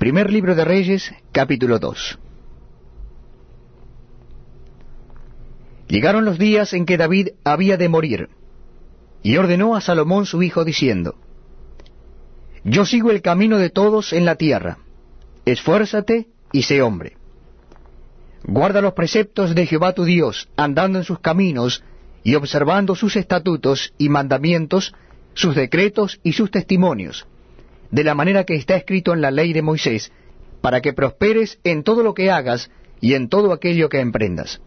Primer libro de Reyes, capítulo 2. Llegaron los días en que David había de morir, y ordenó a Salomón su hijo diciendo, Yo sigo el camino de todos en la tierra, esfuérzate y sé hombre. Guarda los preceptos de Jehová tu Dios, andando en sus caminos y observando sus estatutos y mandamientos, sus decretos y sus testimonios, de la manera que está escrito en la ley de Moisés, para que prosperes en todo lo que hagas y en todo aquello que emprendas.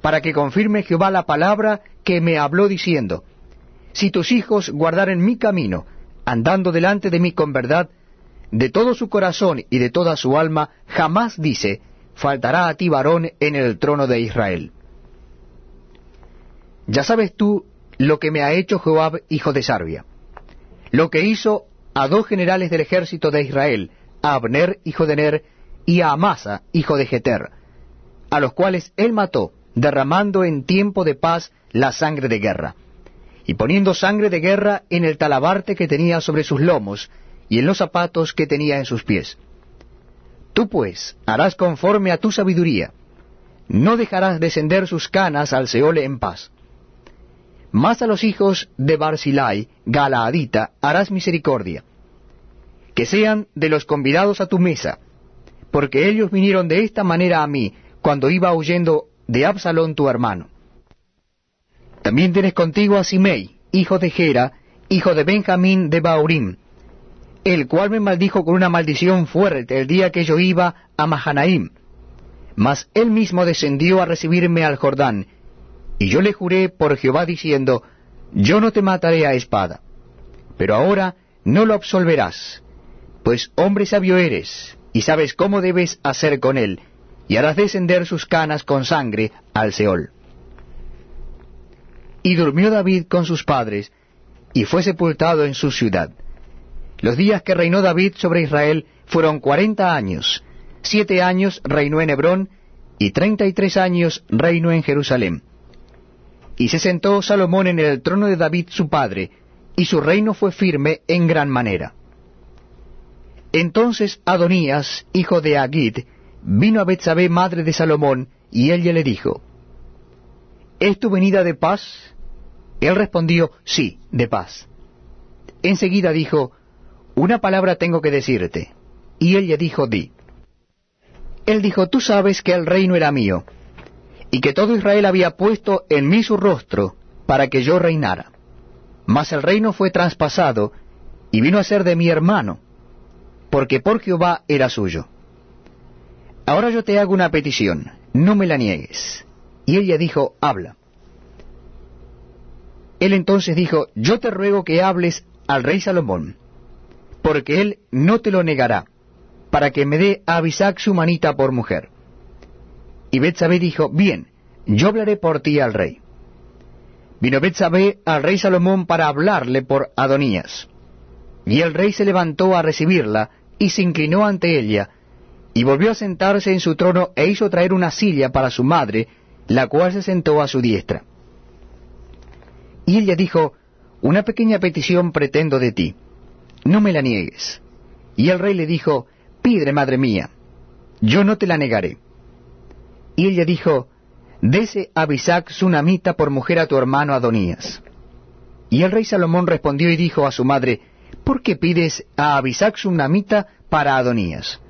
Para que confirme Jehová la palabra que me habló diciendo, Si tus hijos guardaren mi camino, andando delante de mí con verdad, de todo su corazón y de toda su alma, jamás dice, faltará a ti varón en el trono de Israel. Ya sabes tú lo que me ha hecho Joab, hijo de Sarbia, lo que hizo a dos generales del ejército de Israel, a Abner, hijo de Ner, y a Amasa, hijo de Jeter, a los cuales él mató, derramando en tiempo de paz la sangre de guerra, y poniendo sangre de guerra en el talabarte que tenía sobre sus lomos, y en los zapatos que tenía en sus pies. Tú pues harás conforme a tu sabiduría, no dejarás descender sus canas al Seol en paz. Más a los hijos de Barzilai, Galaadita, harás misericordia, que sean de los convidados a tu mesa, porque ellos vinieron de esta manera a mí, cuando iba huyendo de Absalón tu hermano. También tienes contigo a Simei, hijo de Gera, hijo de Benjamín de Baurim, el cual me maldijo con una maldición fuerte el día que yo iba a Mahanaim. Mas él mismo descendió a recibirme al Jordán, y yo le juré por Jehová diciendo, Yo no te mataré a espada. Pero ahora no lo absolverás, pues hombre sabio eres, y sabes cómo debes hacer con él, y harás descender sus canas con sangre al Seol. Y durmió David con sus padres, y fue sepultado en su ciudad. Los días que reinó David sobre Israel fueron cuarenta años, siete años reinó en Hebrón, y treinta y tres años reinó en Jerusalén. Y se sentó Salomón en el trono de David su padre, y su reino fue firme en gran manera. Entonces Adonías, hijo de Agid, vino a Betsabé, madre de Salomón, y ella le dijo, ¿Es tu venida de paz? Él respondió, sí, de paz. Enseguida dijo, Una palabra tengo que decirte. Y ella dijo, di. Él dijo, Tú sabes que el reino era mío, y que todo Israel había puesto en mí su rostro para que yo reinara. Mas el reino fue traspasado y vino a ser de mi hermano, porque por Jehová era suyo. Ahora yo te hago una petición, no me la niegues. Y ella dijo, habla. Él entonces dijo, yo te ruego que hables al rey Salomón, porque él no te lo negará, para que me dé a Abisac su manita por mujer. Y Betsabé dijo, bien, yo hablaré por ti al rey. Vino Betsabé al rey Salomón para hablarle por Adonías. Y el rey se levantó a recibirla, y se inclinó ante ella, y volvió a sentarse en su trono e hizo traer una silla para su madre, la cual se sentó a su diestra. Y ella dijo, Una pequeña petición pretendo de ti, no me la niegues. Y el rey le dijo, Pide, madre mía, yo no te la negaré. Y ella dijo, Dese Abisac Sunamita por mujer a tu hermano Adonías. Y el rey Salomón respondió y dijo a su madre, ¿Por qué pides a Abisac Sunamita para Adonías?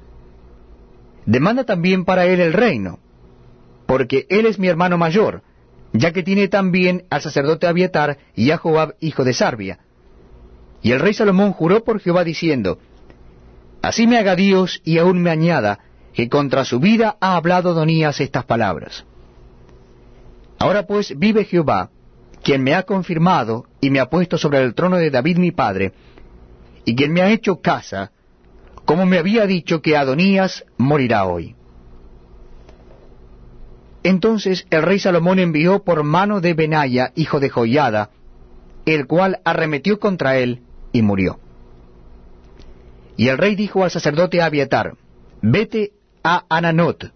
Demanda también para él el reino, porque él es mi hermano mayor, ya que tiene también al sacerdote Abiatar y a Joab hijo de Sarbia. Y el rey Salomón juró por Jehová diciendo, Así me haga Dios y aún me añada, que contra su vida ha hablado Adonías estas palabras. Ahora pues vive Jehová, quien me ha confirmado y me ha puesto sobre el trono de David mi padre, y quien me ha hecho casa, como me había dicho que Adonías morirá hoy. Entonces el rey Salomón envió por mano de Benaya, hijo de Joiada, el cual arremetió contra él y murió. Y el rey dijo al sacerdote Abiatar, Vete a Ananot,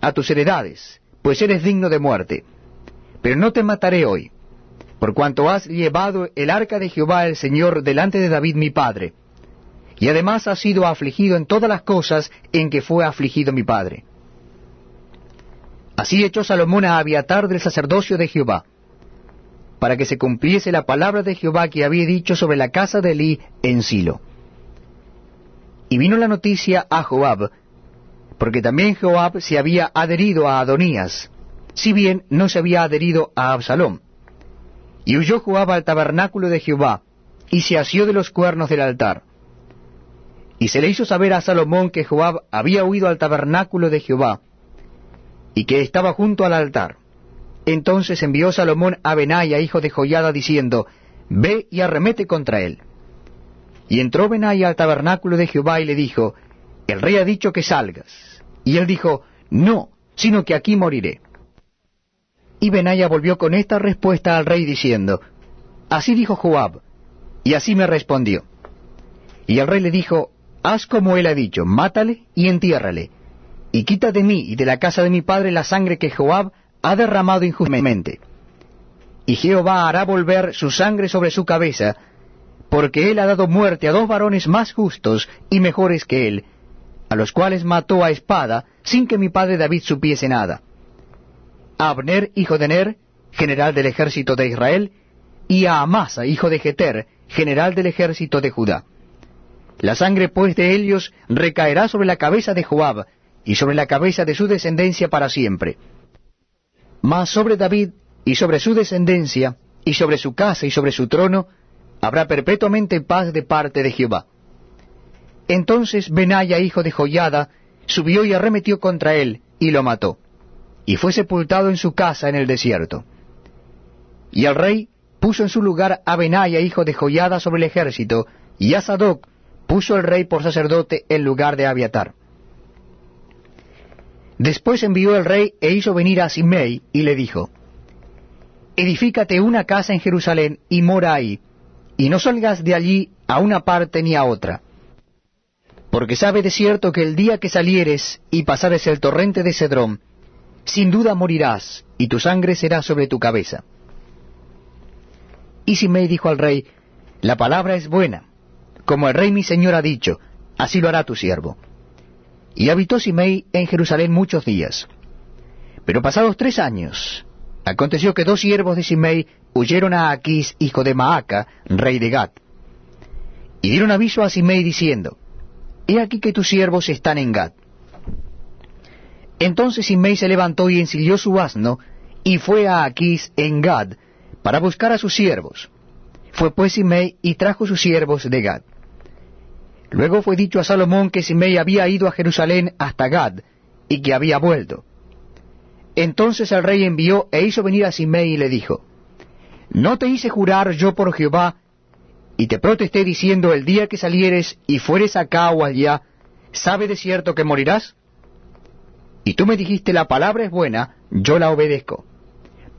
a tus heredades, pues eres digno de muerte. Pero no te mataré hoy, por cuanto has llevado el arca de Jehová el Señor delante de David mi padre, y además ha sido afligido en todas las cosas en que fue afligido mi padre. Así echó Salomón a Abiatar del sacerdocio de Jehová, para que se cumpliese la palabra de Jehová que había dicho sobre la casa de Elí en Silo. Y vino la noticia a Joab, porque también Joab se había adherido a Adonías, si bien no se había adherido a Absalom. Y huyó Joab al tabernáculo de Jehová, y se asió de los cuernos del altar. Y se le hizo saber a Salomón que Joab había huido al tabernáculo de Jehová, y que estaba junto al altar. Entonces envió Salomón a Benaya, hijo de Joyada, diciendo, Ve y arremete contra él. Y entró Benaya al tabernáculo de Jehová y le dijo, El rey ha dicho que salgas. Y él dijo, No, sino que aquí moriré. Y Benaya volvió con esta respuesta al rey diciendo, Así dijo Joab, y así me respondió. Y el rey le dijo, Haz como él ha dicho, mátale y entiérrale, y quita de mí y de la casa de mi padre la sangre que Joab ha derramado injustamente. Y Jehová hará volver su sangre sobre su cabeza, porque él ha dado muerte a dos varones más justos y mejores que él, a los cuales mató a espada sin que mi padre David supiese nada. A Abner, hijo de Ner, general del ejército de Israel, y a Amasa, hijo de Jeter, general del ejército de Judá. La sangre pues de ellos recaerá sobre la cabeza de Joab, y sobre la cabeza de su descendencia para siempre. Mas sobre David, y sobre su descendencia, y sobre su casa, y sobre su trono, habrá perpetuamente paz de parte de Jehová. Entonces Benaya, hijo de Joyada, subió y arremetió contra él, y lo mató, y fue sepultado en su casa en el desierto. Y el rey puso en su lugar a Benaya, hijo de Joyada, sobre el ejército, y a Sadoc puso el rey por sacerdote en lugar de Abiatar. Después envió el rey e hizo venir a Simei, y le dijo, Edifícate una casa en Jerusalén y mora ahí, y no salgas de allí a una parte ni a otra. Porque sabe de cierto que el día que salieres y pasares el torrente de Cedrón, sin duda morirás, y tu sangre será sobre tu cabeza. Y Simei dijo al rey, La palabra es buena, como el rey mi señor ha dicho, así lo hará tu siervo. Y habitó Simei en Jerusalén muchos días. Pero pasados tres años, aconteció que dos siervos de Simei huyeron a Aquís, hijo de Maaca, rey de Gat. Y dieron aviso a Simei diciendo, He aquí que tus siervos están en Gat. Entonces Simei se levantó y ensilló su asno, y fue a Aquís en Gad, para buscar a sus siervos. Fue pues Simei y trajo sus siervos de Gad. Luego fue dicho a Salomón que Simei había ido a Jerusalén hasta Gad, y que había vuelto. Entonces el rey envió e hizo venir a Simei y le dijo, ¿No te hice jurar yo por Jehová, y te protesté diciendo el día que salieres y fueres acá o allá, sabe de cierto que morirás? Y tú me dijiste la palabra es buena, yo la obedezco.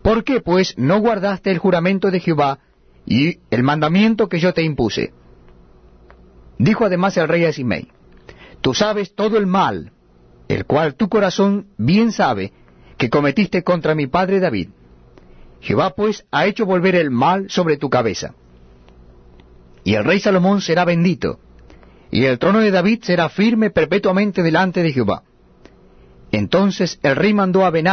¿Por qué, pues, no guardaste el juramento de Jehová y el mandamiento que yo te impuse? Dijo además el rey a Simei, Tú sabes todo el mal, el cual tu corazón bien sabe que cometiste contra mi padre David. Jehová pues ha hecho volver el mal sobre tu cabeza. Y el rey Salomón será bendito, y el trono de David será firme perpetuamente delante de Jehová. Entonces el rey mandó a Benai